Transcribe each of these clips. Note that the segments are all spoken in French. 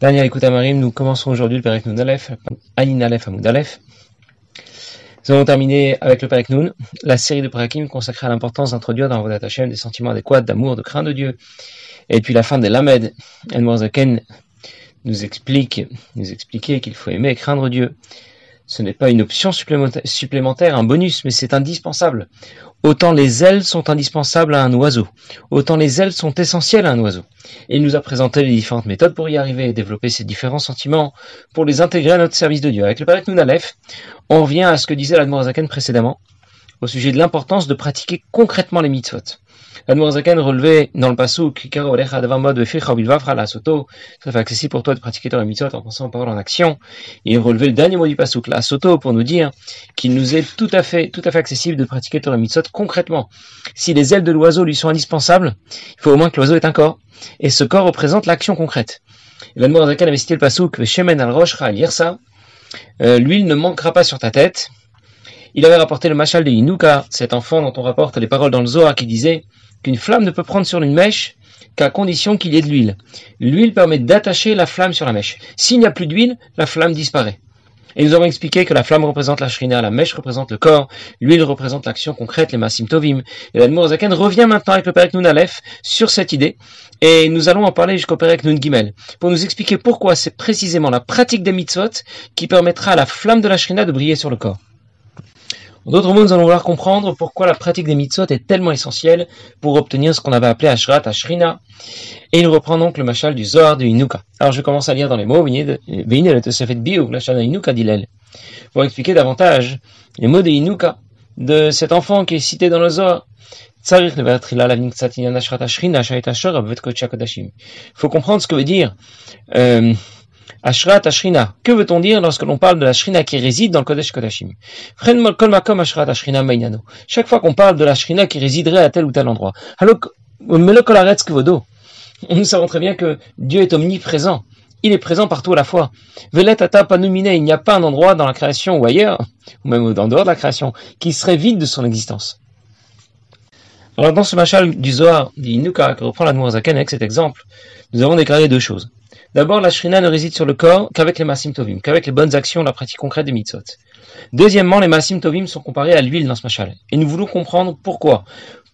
Daniel écoute Marim, nous commençons aujourd'hui le Perek Nun Aleph, Anin Aleph Amoud Aleph. Nous avons terminé avec le Perek la série de Parakim consacrée à l'importance d'introduire dans Vodat Hashem des sentiments adéquats d'amour, de crainte de Dieu. Et puis la fin de Lamed, Zaken nous explique, nous expliquait qu'il faut aimer et craindre Dieu. Ce n'est pas une option supplémentaire, un bonus, mais c'est indispensable. Autant les ailes sont indispensables à un oiseau, autant les ailes sont essentielles à un oiseau. Et il nous a présenté les différentes méthodes pour y arriver et développer ces différents sentiments, pour les intégrer à notre service de Dieu. Avec le Parak Nunalef, on revient à ce que disait l'Admorazaken précédemment, au sujet de l'importance de pratiquer concrètement les mitzvot. Zaken relevait dans le ça fait accessible pour toi de pratiquer Torah mitzvot en pensant en parole en action. Il relevait le dernier mot du pasouk, la soto, pour nous dire qu'il nous est tout à fait, tout à fait accessible de pratiquer Torah mitzvot concrètement. Si les ailes de l'oiseau lui sont indispensables, il faut au moins que l'oiseau ait un corps. Et ce corps représente l'action concrète. Zaken avait cité le pasouk, shemen al roshra al euh, l'huile ne manquera pas sur ta tête. Il avait rapporté le machal de Inuka, cet enfant dont on rapporte les paroles dans le Zohar qui disait qu'une flamme ne peut prendre sur une mèche qu'à condition qu'il y ait de l'huile. L'huile permet d'attacher la flamme sur la mèche. S'il n'y a plus d'huile, la flamme disparaît. Et nous avons expliqué que la flamme représente la shrina, la mèche représente le corps, l'huile représente l'action concrète, les masim tovim. Et l'Admour Zaken revient maintenant avec le Perek Nun sur cette idée, et nous allons en parler jusqu'au Perek Nun Gimel, pour nous expliquer pourquoi c'est précisément la pratique des mitzvot qui permettra à la flamme de la shrina de briller sur le corps. En d'autres mots, nous allons vouloir comprendre pourquoi la pratique des mitzvot est tellement essentielle pour obtenir ce qu'on avait appelé Ashrat, Ashrina. Et il reprend donc le machal du Zohar de Inuka. Alors je commence à lire dans les mots, pour expliquer davantage les mots de Inuka, de cet enfant qui est cité dans le Zohar. Il faut comprendre ce que veut dire euh, Ashrat Ashrina. Que veut-on dire lorsque l'on parle de la Shrina qui réside dans le Kodesh Kodashim? Chaque fois qu'on parle de la Shrina qui résiderait à tel ou tel endroit. Nous savons très bien que Dieu est omniprésent. Il est présent partout à la fois. Veletata panumine, il n'y a pas un endroit dans la création ou ailleurs, ou même en dehors de la création, qui serait vide de son existence. Alors dans ce machal du Zohar, d'Inuka, qui reprend la Zaken avec cet exemple, nous avons déclaré deux choses. D'abord, la shrina ne réside sur le corps qu'avec les masim tovim, qu'avec les bonnes actions, la pratique concrète des mitzvot. Deuxièmement, les masim tovim sont comparés à l'huile dans ce machal. Et nous voulons comprendre pourquoi.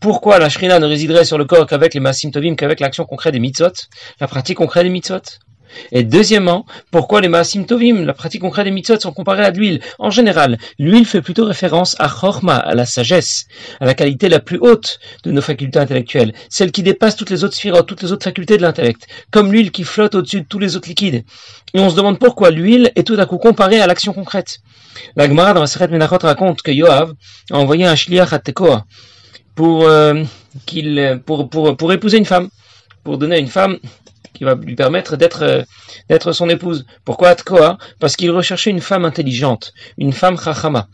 Pourquoi la shrina ne résiderait sur le corps qu'avec les masim tovim, qu'avec l'action concrète des mitzvot, la pratique concrète des mitzvot? Et deuxièmement, pourquoi les maasim tovim, la pratique concrète des mitzvot, sont comparées à l'huile? En général, l'huile fait plutôt référence à chorma, à la sagesse, à la qualité la plus haute de nos facultés intellectuelles, celle qui dépasse toutes les autres sphirotes, toutes les autres facultés de l'intellect, comme l'huile qui flotte au-dessus de tous les autres liquides. Et on se demande pourquoi l'huile est tout à coup comparée à l'action concrète. La Gemara dans la Seret Menachot raconte que Yoav a envoyé un shliach à Tekoa pour, euh, qu'il, pour, pour, pour épouser une femme, pour donner à une femme qui va lui permettre d'être euh, d'être son épouse. Pourquoi Atkoa? Parce qu'il recherchait une femme intelligente, une femme chachama.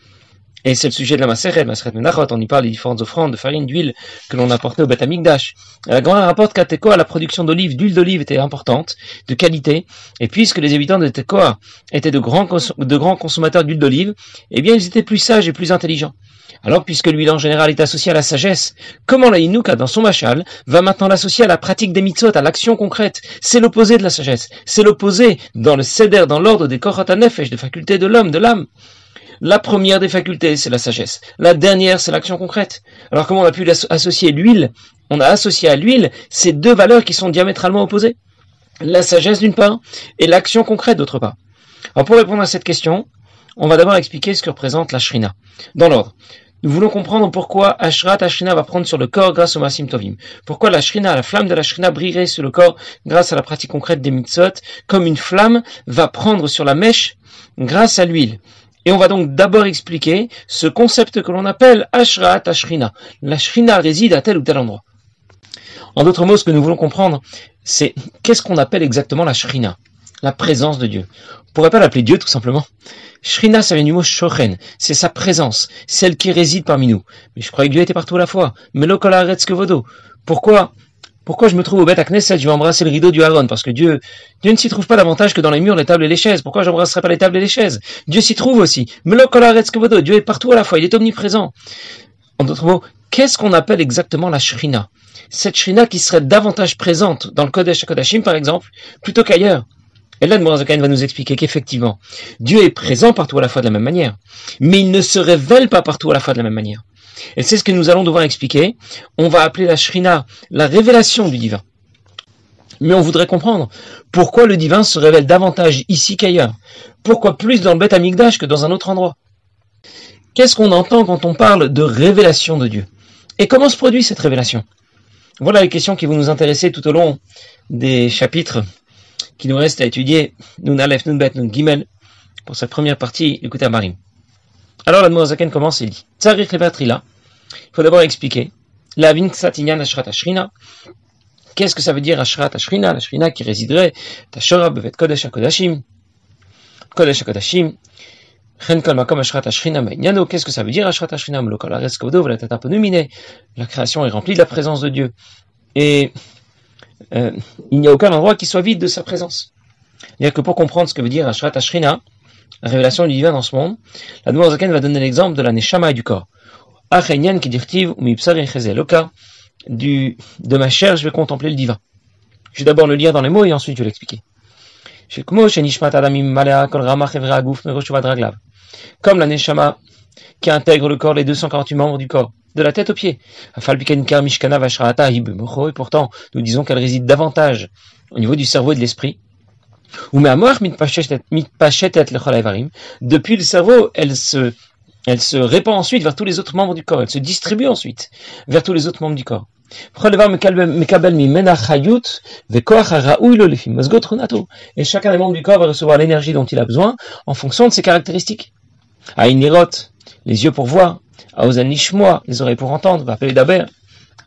Et c'est le sujet de la Maseret, Maseret Menachot, on y parle des différentes offrandes de farine, d'huile que l'on apportait au Beth Amikdash. La grande rapporte qu'à Tekoa, la production d'olives, d'huile d'olive était importante, de qualité, et puisque les habitants de Tekoa étaient de grands, de consommateurs d'huile d'olive, eh bien ils étaient plus sages et plus intelligents. Alors, puisque l'huile en général est associée à la sagesse, comment la Inuka, dans son machal, va maintenant l'associer à la pratique des mitzvot, à l'action concrète? C'est l'opposé de la sagesse. C'est l'opposé dans le céder, dans l'ordre des korot des facultés de l'homme, de l'âme. La première des facultés, c'est la sagesse. La dernière, c'est l'action concrète. Alors comment on a pu associer l'huile? On a associé à l'huile ces deux valeurs qui sont diamétralement opposées. La sagesse d'une part et l'action concrète d'autre part. Alors pour répondre à cette question, on va d'abord expliquer ce que représente la shrina. Dans l'ordre. Nous voulons comprendre pourquoi Ashrat Ashrina va prendre sur le corps grâce au Masim Tovim. Pourquoi la Shrina, la flamme de la Shrina brillerait sur le corps grâce à la pratique concrète des mitzvot, comme une flamme va prendre sur la mèche grâce à l'huile. Et on va donc d'abord expliquer ce concept que l'on appelle Ashrat Ashrina. La Shrina réside à tel ou tel endroit. En d'autres mots, ce que nous voulons comprendre, c'est qu'est-ce qu'on appelle exactement la Shrina la présence de Dieu. On pourrait pas l'appeler Dieu tout simplement. Shrina, ça vient du mot shochen, c'est sa présence, celle qui réside parmi nous. Mais je croyais que Dieu était partout à la fois. Mais vodo. Pourquoi pourquoi je me trouve au Beth Knesset, je vais embrasser le rideau du Aaron Parce que Dieu, Dieu ne s'y trouve pas davantage que dans les murs, les tables et les chaises. Pourquoi j'embrasserai pas les tables et les chaises? Dieu s'y trouve aussi. Dieu est partout à la fois, il est omniprésent. En d'autres mots, qu'est-ce qu'on appelle exactement la Shrina? Cette Shrina qui serait davantage présente dans le Kodesh Kodashim, par exemple, plutôt qu'ailleurs. Et là, Zaken va nous expliquer qu'effectivement, Dieu est présent partout à la fois de la même manière, mais il ne se révèle pas partout à la fois de la même manière. Et c'est ce que nous allons devoir expliquer. On va appeler la Shrina la révélation du divin. Mais on voudrait comprendre pourquoi le divin se révèle davantage ici qu'ailleurs. Pourquoi plus dans le Beth Amikdash que dans un autre endroit? Qu'est-ce qu'on entend quand on parle de révélation de Dieu? Et comment se produit cette révélation? Voilà les questions qui vont nous intéresser tout au long des chapitres qui nous restent à étudier. Nun Aleph, Nun Bet, Nun Gimel, pour cette première partie du Marim. Alors la Zaken commence et dit Tsarich Il faut d'abord expliquer la Vinksatinian Ashrat Ashrina, Qu'est-ce que ça veut dire Ashrat Ashrina? La Ashrina qui résiderait Tashora Bevet Kodesh HaKodashim. Kodesh Mainyano. Qu'est-ce que ça veut dire Ashrat Ashrina? La création est remplie de la présence de Dieu. Et euh, il n'y a aucun endroit qui soit vide de sa présence. C'est-à-dire que pour comprendre ce que veut dire Ashrat Ashrina, la révélation du divin dans ce monde, la Zaken va donner l'exemple de la Neshama et du corps. Achenyan qui dirtiv ou mipsar Loka du, de ma chair, je vais contempler le divin. Je vais d'abord le lire dans les mots et ensuite je vais l'expliquer. Comme la neshama qui intègre le corps, les 248 membres du corps, de la tête aux pieds. Et pourtant, nous disons qu'elle réside davantage au niveau du cerveau et de l'esprit. Depuis le cerveau, elle se, elle se répand ensuite vers tous les autres membres du corps. Elle se distribue ensuite vers tous les autres membres du corps. Et chacun des membres du corps va recevoir l'énergie dont il a besoin en fonction de ses caractéristiques. Aïnirot, les yeux pour voir, Aozen les oreilles pour entendre, va appeler Daber,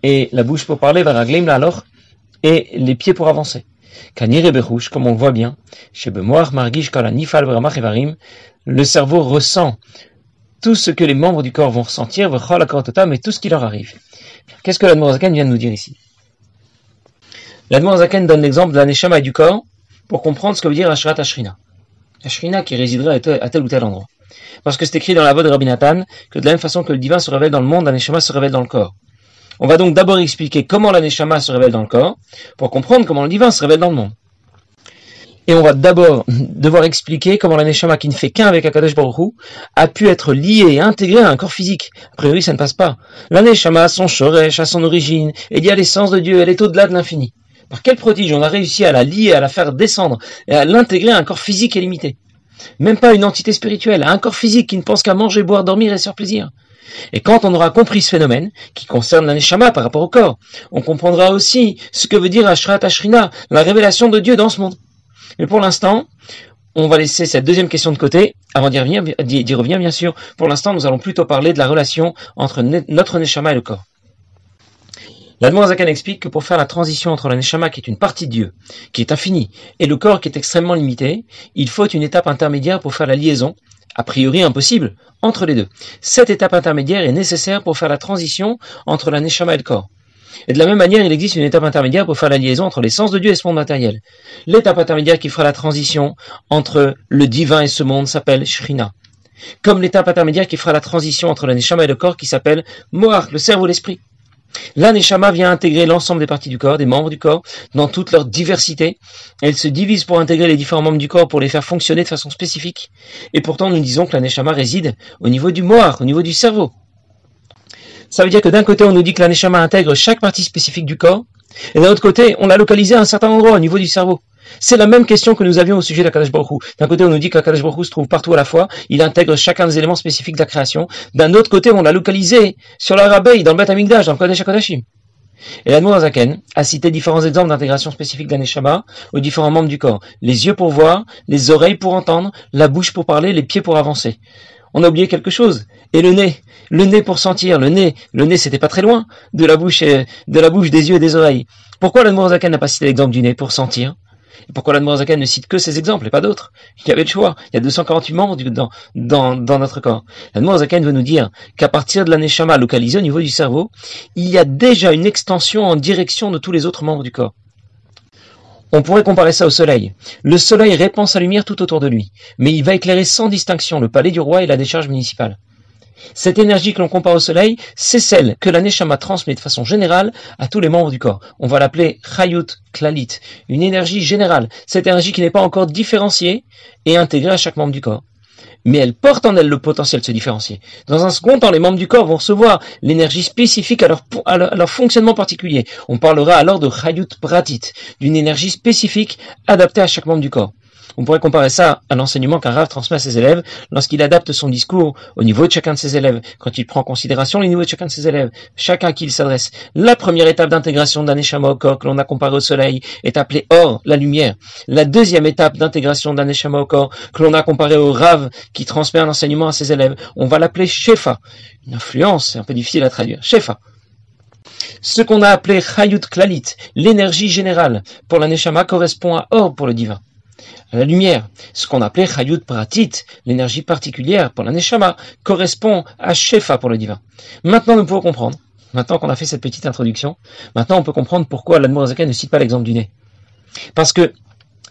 et la bouche pour parler, va raglim alors, et les pieds pour avancer. Comme on le voit bien, chez Margish, Nifal, le cerveau ressent tout ce que les membres du corps vont ressentir, mais tout ce qui leur arrive. Qu'est-ce que l'Admorazaken vient de nous dire ici? L'Admorazaken donne l'exemple de la Neshama et du corps pour comprendre ce que veut dire Ashrat Ashrina. Ashrina qui résiderait à tel ou tel endroit. Parce que c'est écrit dans la voix de Rabbi Nathan que de la même façon que le divin se révèle dans le monde, la Neshama se révèle dans le corps. On va donc d'abord expliquer comment la Neshama se révèle dans le corps pour comprendre comment le divin se révèle dans le monde. Et on va d'abord devoir expliquer comment la Neshama qui ne fait qu'un avec Akadosh Baruch a pu être liée et intégrée à un corps physique. A priori, ça ne passe pas. La Neshama, son shoresh, à son origine, est liée à l'essence de Dieu, elle est au-delà de l'infini. Par quel prodige on a réussi à la lier, à la faire descendre et à l'intégrer à un corps physique et limité Même pas une entité spirituelle, à un corps physique qui ne pense qu'à manger, boire, dormir et se faire plaisir. Et quand on aura compris ce phénomène, qui concerne la Neshama par rapport au corps, on comprendra aussi ce que veut dire Ashrat Ashrina, la révélation de Dieu dans ce monde. Mais pour l'instant, on va laisser cette deuxième question de côté, avant d'y revenir, revenir bien sûr. Pour l'instant, nous allons plutôt parler de la relation entre notre Neshama et le corps. L'Admorazakan explique que pour faire la transition entre la Neshama, qui est une partie de Dieu, qui est infinie, et le corps qui est extrêmement limité, il faut une étape intermédiaire pour faire la liaison, a priori impossible, entre les deux. Cette étape intermédiaire est nécessaire pour faire la transition entre la Neshama et le corps. Et de la même manière, il existe une étape intermédiaire pour faire la liaison entre l'essence de Dieu et ce monde matériel. L'étape intermédiaire qui fera la transition entre le divin et ce monde s'appelle Shrina. Comme l'étape intermédiaire qui fera la transition entre la Neshama et le corps qui s'appelle Moar, le cerveau, l'esprit. La Neshama vient intégrer l'ensemble des parties du corps, des membres du corps, dans toute leur diversité. Elle se divise pour intégrer les différents membres du corps, pour les faire fonctionner de façon spécifique. Et pourtant, nous disons que la Neshama réside au niveau du Moar, au niveau du cerveau. Ça veut dire que d'un côté, on nous dit que la Neshama intègre chaque partie spécifique du corps, et d'un autre côté, on l'a localisé à un certain endroit au niveau du cerveau. C'est la même question que nous avions au sujet de la Baruch D'un côté, on nous dit que la Baruch se trouve partout à la fois, il intègre chacun des éléments spécifiques de la création. D'un autre côté, on l'a localisé sur la Rabbeï, dans le Beth Amikdash, dans le Kodesh HaKodashim. Et la Zaken a cité différents exemples d'intégration spécifique la aux différents membres du corps. Les yeux pour voir, les oreilles pour entendre, la bouche pour parler, les pieds pour avancer on a oublié quelque chose. Et le nez, le nez pour sentir, le nez, le nez c'était pas très loin de la bouche, et, de la bouche, des yeux et des oreilles. Pourquoi l'Admorazakan n'a pas cité l'exemple du nez pour sentir? Pourquoi l'Admorazakan ne cite que ces exemples et pas d'autres? Il y avait le choix. Il y a 248 membres dans, dans, dans notre corps. L'Admorazakan veut nous dire qu'à partir de l'aneshama localisée au niveau du cerveau, il y a déjà une extension en direction de tous les autres membres du corps. On pourrait comparer ça au soleil. Le soleil répand sa lumière tout autour de lui, mais il va éclairer sans distinction le palais du roi et la décharge municipale. Cette énergie que l'on compare au soleil, c'est celle que la Neshama transmet de façon générale à tous les membres du corps. On va l'appeler Chayut Klalit, une énergie générale. Cette énergie qui n'est pas encore différenciée et intégrée à chaque membre du corps. Mais elle porte en elle le potentiel de se différencier. Dans un second temps, les membres du corps vont recevoir l'énergie spécifique à leur, fonctionnement particulier. On parlera alors de Chayut Pratit, d'une énergie spécifique adaptée à chaque membre du corps. On pourrait comparer ça à l'enseignement qu'un Rav transmet à ses élèves lorsqu'il adapte son discours au niveau de chacun de ses élèves, quand il prend en considération les niveaux de chacun de ses élèves, chacun à qui il s'adresse. La première étape d'intégration d'un échama au corps que l'on a comparé au soleil est appelée or, la lumière. La deuxième étape d'intégration d'un échama au corps que l'on a comparé au Rav qui transmet un enseignement à ses élèves, on va l'appeler Shefa. Une influence, c'est un peu difficile à traduire. Shefa. Ce qu'on a appelé Chayut Klalit, l'énergie générale pour la Neshama correspond à or pour le divin la lumière. Ce qu'on appelait Chayut Pratit, l'énergie particulière pour la Neshama, correspond à Shefa pour le divin. Maintenant, nous pouvons comprendre, maintenant qu'on a fait cette petite introduction, maintenant on peut comprendre pourquoi l'Admorazaka ne cite pas l'exemple du nez. Parce que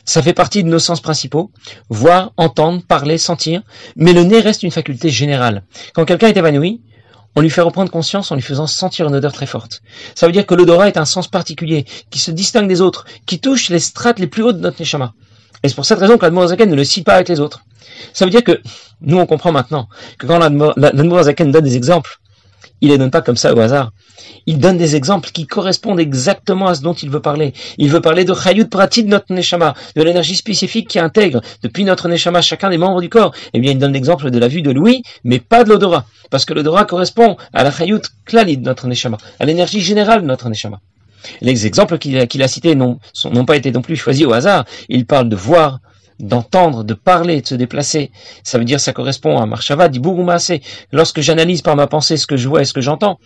ça fait partie de nos sens principaux, voir, entendre, parler, sentir, mais le nez reste une faculté générale. Quand quelqu'un est évanoui, on lui fait reprendre conscience en lui faisant sentir une odeur très forte. Ça veut dire que l'odorat est un sens particulier, qui se distingue des autres, qui touche les strates les plus hautes de notre neshama. Et c'est pour cette raison que l'Admorazaken ne le cite pas avec les autres. Ça veut dire que nous, on comprend maintenant que quand l'Admorazaken donne des exemples, il les donne pas comme ça au hasard. Il donne des exemples qui correspondent exactement à ce dont il veut parler. Il veut parler de Chayut Prati de notre Neshama, de l'énergie spécifique qui intègre depuis notre Neshama chacun des membres du corps. Eh bien, il donne l'exemple de la vue de Louis, mais pas de l'odorat. Parce que l'odorat correspond à la Chayut Klali de notre Neshama, à l'énergie générale de notre Neshama. Les exemples qu'il a, cités n'ont pas été non plus choisis au hasard. Il parle de voir, d'entendre, de parler, de se déplacer. Ça veut dire, ça correspond à Marshava, dit Lorsque j'analyse par ma pensée ce que je vois et ce que j'entends,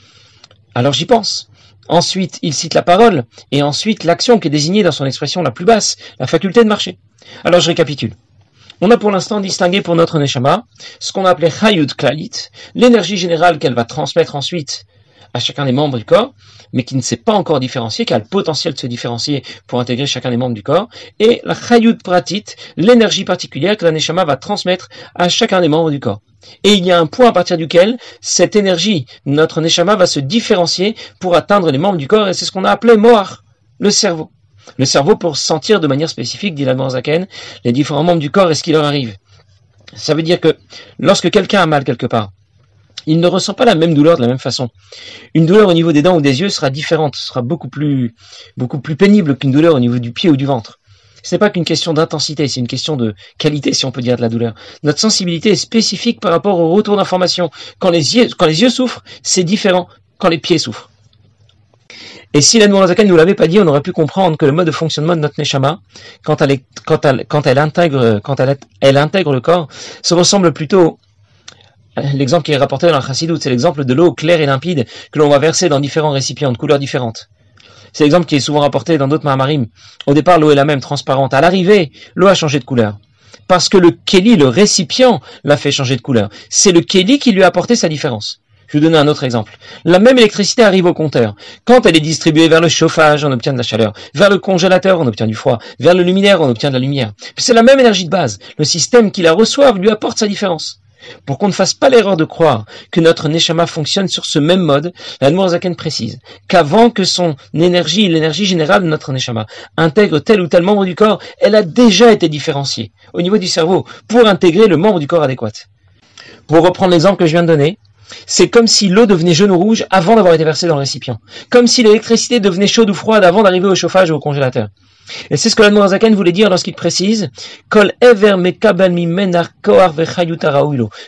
alors j'y pense. Ensuite, il cite la parole, et ensuite l'action qui est désignée dans son expression la plus basse, la faculté de marcher. Alors je récapitule. On a pour l'instant distingué pour notre Neshama ce qu'on appelait Hayud Klalit, l'énergie générale qu'elle va transmettre ensuite à chacun des membres du corps, mais qui ne s'est pas encore différencié, qui a le potentiel de se différencier pour intégrer chacun des membres du corps, et la chayut pratit, l'énergie particulière que la neshama va transmettre à chacun des membres du corps. Et il y a un point à partir duquel cette énergie, notre neshama, va se différencier pour atteindre les membres du corps, et c'est ce qu'on a appelé moar, le cerveau. Le cerveau pour sentir de manière spécifique, dit Zaken, les différents membres du corps et ce qui leur arrive. Ça veut dire que lorsque quelqu'un a mal quelque part, il ne ressent pas la même douleur de la même façon. Une douleur au niveau des dents ou des yeux sera différente, sera beaucoup plus, beaucoup plus pénible qu'une douleur au niveau du pied ou du ventre. Ce n'est pas qu'une question d'intensité, c'est une question de qualité, si on peut dire, de la douleur. Notre sensibilité est spécifique par rapport au retour d'information. Quand les yeux, souffrent, c'est différent quand les pieds souffrent. Et si la ne nous l'avait pas dit, on aurait pu comprendre que le mode de fonctionnement de notre Neshama, quand elle, quand elle, quand elle intègre, quand elle, elle intègre le corps, se ressemble plutôt L'exemple qui est rapporté dans la Chassidut, c'est l'exemple de l'eau claire et limpide que l'on va verser dans différents récipients de couleurs différentes. C'est l'exemple qui est souvent rapporté dans d'autres Mahamarim. Au départ, l'eau est la même, transparente. À l'arrivée, l'eau a changé de couleur. Parce que le Keli, le récipient, l'a fait changer de couleur. C'est le Keli qui lui a apporté sa différence. Je vais vous donner un autre exemple. La même électricité arrive au compteur. Quand elle est distribuée vers le chauffage, on obtient de la chaleur. Vers le congélateur, on obtient du froid. Vers le luminaire, on obtient de la lumière. C'est la même énergie de base. Le système qui la reçoit lui apporte sa différence. Pour qu'on ne fasse pas l'erreur de croire que notre Neshama fonctionne sur ce même mode, la Zaken précise qu'avant que son énergie, l'énergie générale de notre Neshama, intègre tel ou tel membre du corps, elle a déjà été différenciée au niveau du cerveau pour intégrer le membre du corps adéquat. Pour reprendre l'exemple que je viens de donner, c'est comme si l'eau devenait jaune ou rouge avant d'avoir été versée dans le récipient. Comme si l'électricité devenait chaude ou froide avant d'arriver au chauffage ou au congélateur. Et c'est ce que la Zaken voulait dire lorsqu'il précise Kol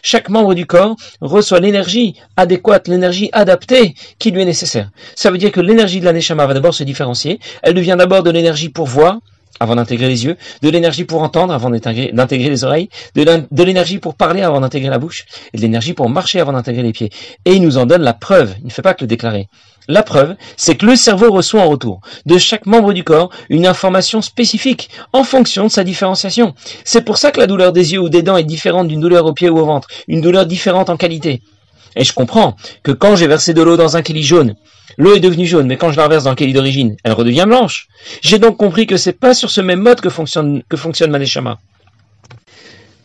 Chaque membre du corps reçoit l'énergie adéquate, l'énergie adaptée qui lui est nécessaire. Ça veut dire que l'énergie de la Neshama va d'abord se différencier. Elle devient d'abord de l'énergie pour voir, avant d'intégrer les yeux, de l'énergie pour entendre avant d'intégrer les oreilles, de l'énergie pour parler avant d'intégrer la bouche, et de l'énergie pour marcher avant d'intégrer les pieds. Et il nous en donne la preuve, il ne fait pas que le déclarer. La preuve, c'est que le cerveau reçoit en retour de chaque membre du corps une information spécifique en fonction de sa différenciation. C'est pour ça que la douleur des yeux ou des dents est différente d'une douleur au pied ou au ventre, une douleur différente en qualité. Et je comprends que quand j'ai versé de l'eau dans un kéli jaune, l'eau est devenue jaune, mais quand je la reverse dans le kéli d'origine, elle redevient blanche. J'ai donc compris que c'est pas sur ce même mode que fonctionne, que fonctionne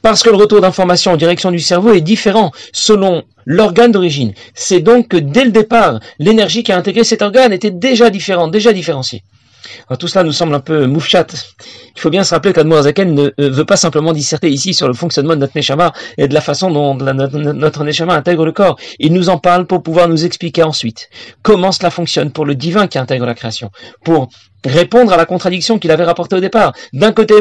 Parce que le retour d'information en direction du cerveau est différent selon l'organe d'origine. C'est donc que dès le départ, l'énergie qui a intégré cet organe était déjà différente, déjà différenciée. Alors, tout cela nous semble un peu moufchat. Il faut bien se rappeler qu'Admoazaken ne euh, veut pas simplement disserter ici sur le fonctionnement de notre Neshama et de la façon dont notre, Neshama intègre le corps. Il nous en parle pour pouvoir nous expliquer ensuite comment cela fonctionne pour le divin qui intègre la création, pour répondre à la contradiction qu'il avait rapportée au départ. D'un côté,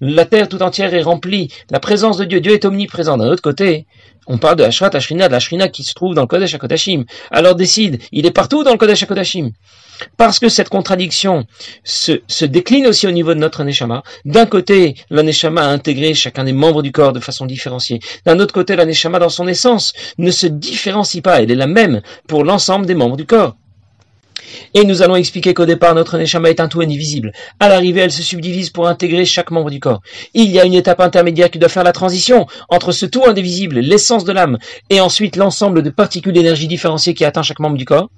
la terre tout entière est remplie, la présence de Dieu, Dieu est omniprésent. D'un autre côté, on parle de Ashrat Ashrina, de la Shrina qui se trouve dans le Kodesh HaKodashim. Alors décide, il est partout dans le Kodesh HaKodashim. Parce que cette contradiction se, se décline aussi au niveau de notre Neshama. D'un côté, la Neshama a intégré chacun des membres du corps de façon différenciée. D'un autre côté, la Neshama dans son essence ne se différencie pas, elle est la même pour l'ensemble des membres du corps. Et nous allons expliquer qu'au départ, notre Neshama est un tout indivisible. À l'arrivée, elle se subdivise pour intégrer chaque membre du corps. Il y a une étape intermédiaire qui doit faire la transition entre ce tout indivisible, l'essence de l'âme, et ensuite l'ensemble de particules d'énergie différenciées qui atteint chaque membre du corps.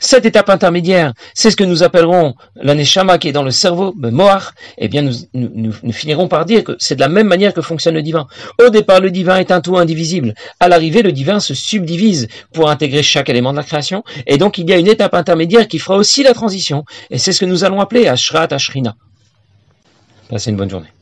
Cette étape intermédiaire, c'est ce que nous appellerons l'aneshama qui est dans le cerveau, le moar. Eh bien, nous, nous, nous, finirons par dire que c'est de la même manière que fonctionne le divin. Au départ, le divin est un tout indivisible. À l'arrivée, le divin se subdivise pour intégrer chaque élément de la création. Et donc, il y a une étape intermédiaire qui fera aussi la transition. Et c'est ce que nous allons appeler Ashrat Ashrina. Passez une bonne journée.